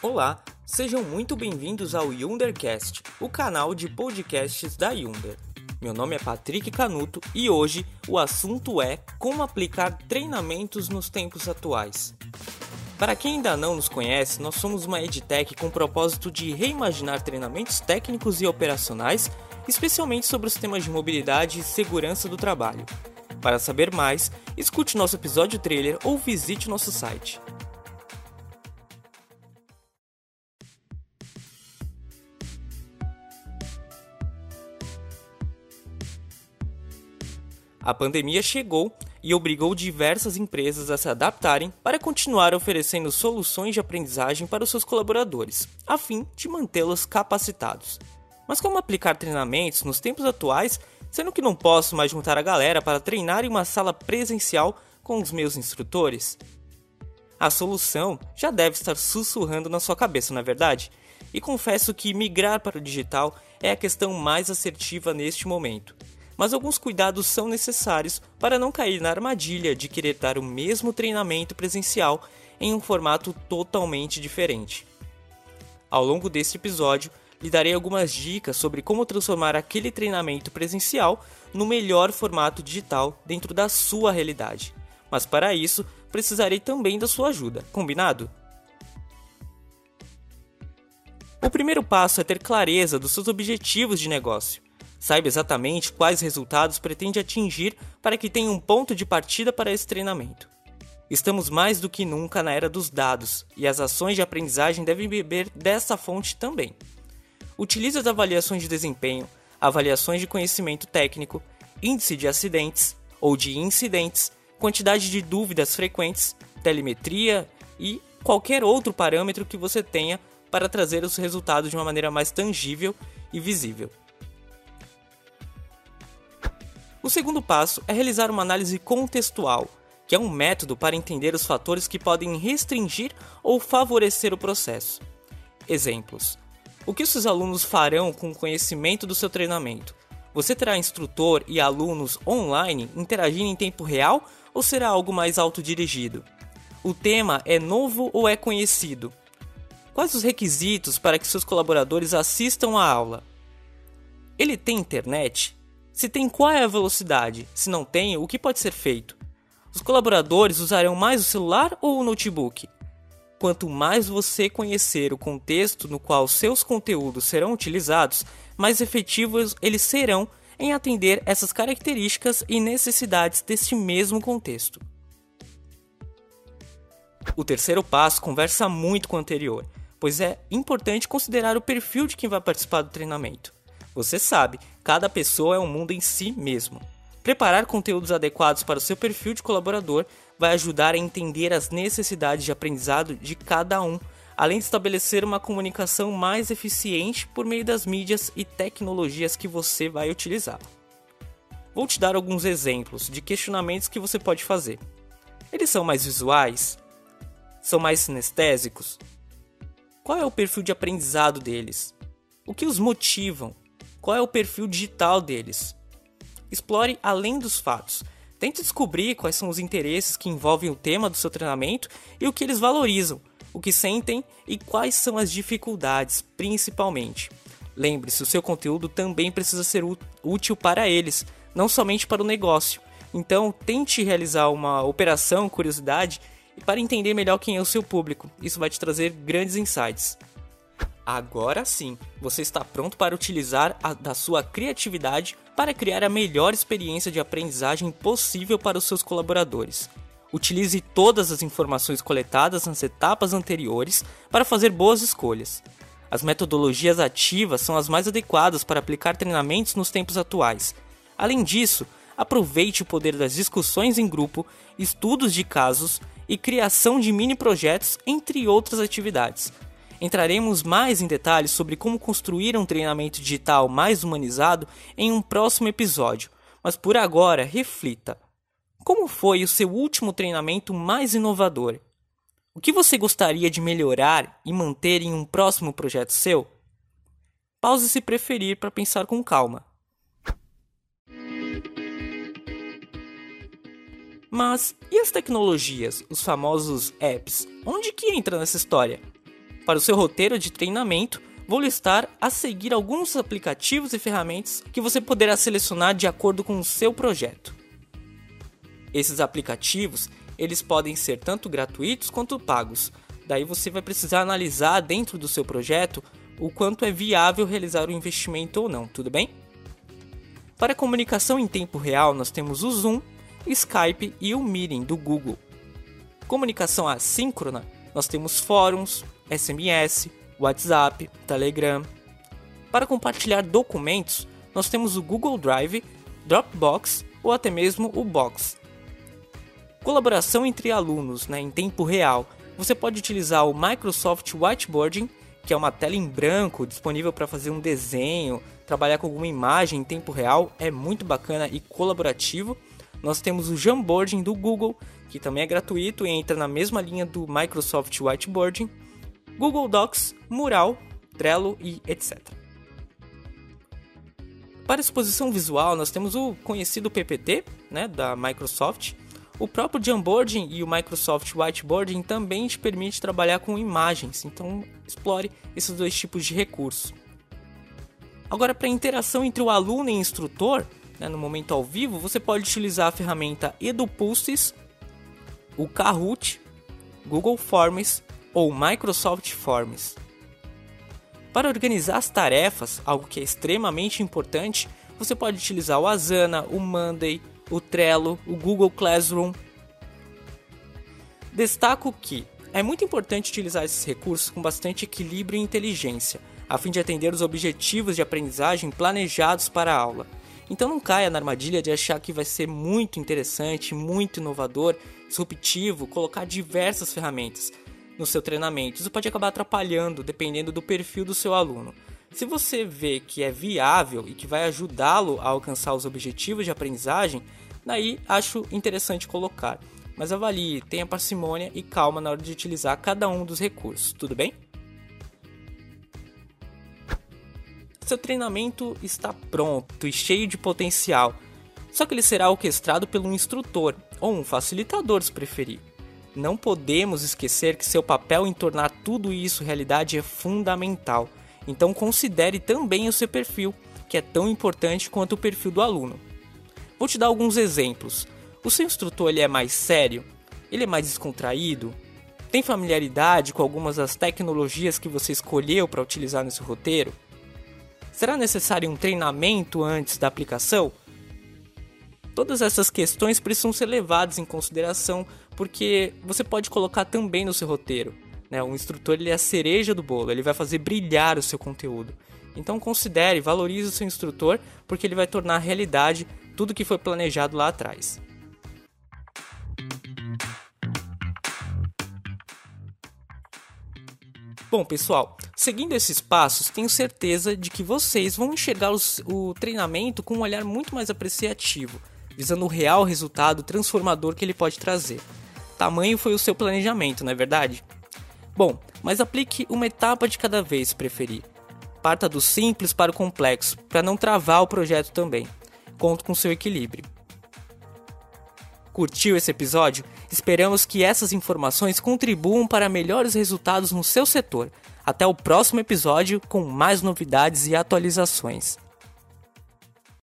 Olá, sejam muito bem-vindos ao Yundercast, o canal de podcasts da Yunder. Meu nome é Patrick Canuto e hoje o assunto é como aplicar treinamentos nos tempos atuais. Para quem ainda não nos conhece, nós somos uma edtech com o propósito de reimaginar treinamentos técnicos e operacionais, especialmente sobre os temas de mobilidade e segurança do trabalho. Para saber mais, escute nosso episódio trailer ou visite nosso site. A pandemia chegou e obrigou diversas empresas a se adaptarem para continuar oferecendo soluções de aprendizagem para os seus colaboradores, a fim de mantê-los capacitados. Mas como aplicar treinamentos nos tempos atuais, sendo que não posso mais juntar a galera para treinar em uma sala presencial com os meus instrutores? A solução já deve estar sussurrando na sua cabeça, não é verdade? E confesso que migrar para o digital é a questão mais assertiva neste momento mas alguns cuidados são necessários para não cair na armadilha de querer dar o mesmo treinamento presencial em um formato totalmente diferente. Ao longo deste episódio, lhe darei algumas dicas sobre como transformar aquele treinamento presencial no melhor formato digital dentro da sua realidade. Mas para isso, precisarei também da sua ajuda, combinado? O primeiro passo é ter clareza dos seus objetivos de negócio. Saiba exatamente quais resultados pretende atingir para que tenha um ponto de partida para esse treinamento. Estamos mais do que nunca na era dos dados e as ações de aprendizagem devem beber dessa fonte também. Utilize as avaliações de desempenho, avaliações de conhecimento técnico, índice de acidentes ou de incidentes, quantidade de dúvidas frequentes, telemetria e qualquer outro parâmetro que você tenha para trazer os resultados de uma maneira mais tangível e visível. O segundo passo é realizar uma análise contextual, que é um método para entender os fatores que podem restringir ou favorecer o processo. Exemplos: O que seus alunos farão com o conhecimento do seu treinamento? Você terá instrutor e alunos online interagindo em tempo real ou será algo mais autodirigido? O tema é novo ou é conhecido? Quais os requisitos para que seus colaboradores assistam à aula? Ele tem internet? Se tem, qual é a velocidade? Se não tem, o que pode ser feito? Os colaboradores usarão mais o celular ou o notebook? Quanto mais você conhecer o contexto no qual seus conteúdos serão utilizados, mais efetivos eles serão em atender essas características e necessidades deste mesmo contexto. O terceiro passo conversa muito com o anterior, pois é importante considerar o perfil de quem vai participar do treinamento. Você sabe, cada pessoa é um mundo em si mesmo. Preparar conteúdos adequados para o seu perfil de colaborador vai ajudar a entender as necessidades de aprendizado de cada um, além de estabelecer uma comunicação mais eficiente por meio das mídias e tecnologias que você vai utilizar. Vou te dar alguns exemplos de questionamentos que você pode fazer. Eles são mais visuais? São mais sinestésicos? Qual é o perfil de aprendizado deles? O que os motivam? Qual é o perfil digital deles. Explore além dos fatos. Tente descobrir quais são os interesses que envolvem o tema do seu treinamento e o que eles valorizam, o que sentem e quais são as dificuldades, principalmente. Lembre-se, o seu conteúdo também precisa ser útil para eles, não somente para o negócio. Então, tente realizar uma operação curiosidade para entender melhor quem é o seu público. Isso vai te trazer grandes insights. Agora sim, você está pronto para utilizar a, da sua criatividade para criar a melhor experiência de aprendizagem possível para os seus colaboradores. Utilize todas as informações coletadas nas etapas anteriores para fazer boas escolhas. As metodologias ativas são as mais adequadas para aplicar treinamentos nos tempos atuais. Além disso, aproveite o poder das discussões em grupo, estudos de casos e criação de mini projetos, entre outras atividades. Entraremos mais em detalhes sobre como construir um treinamento digital mais humanizado em um próximo episódio, mas por agora reflita: como foi o seu último treinamento mais inovador? O que você gostaria de melhorar e manter em um próximo projeto seu? Pause se preferir para pensar com calma. Mas e as tecnologias, os famosos apps? Onde que entra nessa história? Para o seu roteiro de treinamento, vou listar a seguir alguns aplicativos e ferramentas que você poderá selecionar de acordo com o seu projeto. Esses aplicativos, eles podem ser tanto gratuitos quanto pagos. Daí você vai precisar analisar dentro do seu projeto o quanto é viável realizar o investimento ou não, tudo bem? Para comunicação em tempo real, nós temos o Zoom, Skype e o Meeting do Google. Comunicação assíncrona, nós temos fóruns, SMS, WhatsApp, Telegram. Para compartilhar documentos, nós temos o Google Drive, Dropbox ou até mesmo o Box. Colaboração entre alunos né, em tempo real. Você pode utilizar o Microsoft Whiteboarding, que é uma tela em branco disponível para fazer um desenho, trabalhar com alguma imagem em tempo real é muito bacana e colaborativo. Nós temos o Jamboarding do Google, que também é gratuito e entra na mesma linha do Microsoft Whiteboarding, Google Docs, Mural, Trello e etc. Para exposição visual, nós temos o conhecido PPT né, da Microsoft. O próprio Jamboarding e o Microsoft Whiteboarding também te permite trabalhar com imagens, então explore esses dois tipos de recursos. Agora, para interação entre o aluno e o instrutor, né, no momento ao vivo, você pode utilizar a ferramenta EduPulses, o Kahoot, Google Forms ou Microsoft Forms. Para organizar as tarefas, algo que é extremamente importante, você pode utilizar o Asana, o Monday, o Trello, o Google Classroom. Destaco que é muito importante utilizar esses recursos com bastante equilíbrio e inteligência, a fim de atender os objetivos de aprendizagem planejados para a aula. Então não caia na armadilha de achar que vai ser muito interessante, muito inovador, disruptivo colocar diversas ferramentas no seu treinamento. Isso pode acabar atrapalhando dependendo do perfil do seu aluno. Se você vê que é viável e que vai ajudá-lo a alcançar os objetivos de aprendizagem, daí acho interessante colocar. Mas avalie, tenha parcimônia e calma na hora de utilizar cada um dos recursos, tudo bem? Seu treinamento está pronto e cheio de potencial, só que ele será orquestrado pelo instrutor ou um facilitador, se preferir. Não podemos esquecer que seu papel em tornar tudo isso realidade é fundamental, então considere também o seu perfil, que é tão importante quanto o perfil do aluno. Vou te dar alguns exemplos. O seu instrutor ele é mais sério? Ele é mais descontraído? Tem familiaridade com algumas das tecnologias que você escolheu para utilizar nesse roteiro? Será necessário um treinamento antes da aplicação? Todas essas questões precisam ser levadas em consideração porque você pode colocar também no seu roteiro. Né? O instrutor ele é a cereja do bolo, ele vai fazer brilhar o seu conteúdo. Então considere, valorize o seu instrutor porque ele vai tornar realidade tudo que foi planejado lá atrás. Bom, pessoal, seguindo esses passos, tenho certeza de que vocês vão enxergar os, o treinamento com um olhar muito mais apreciativo, visando o real resultado transformador que ele pode trazer. Tamanho foi o seu planejamento, não é verdade? Bom, mas aplique uma etapa de cada vez se preferir. Parta do simples para o complexo, para não travar o projeto também. Conto com seu equilíbrio. Curtiu esse episódio? Esperamos que essas informações contribuam para melhores resultados no seu setor. Até o próximo episódio com mais novidades e atualizações.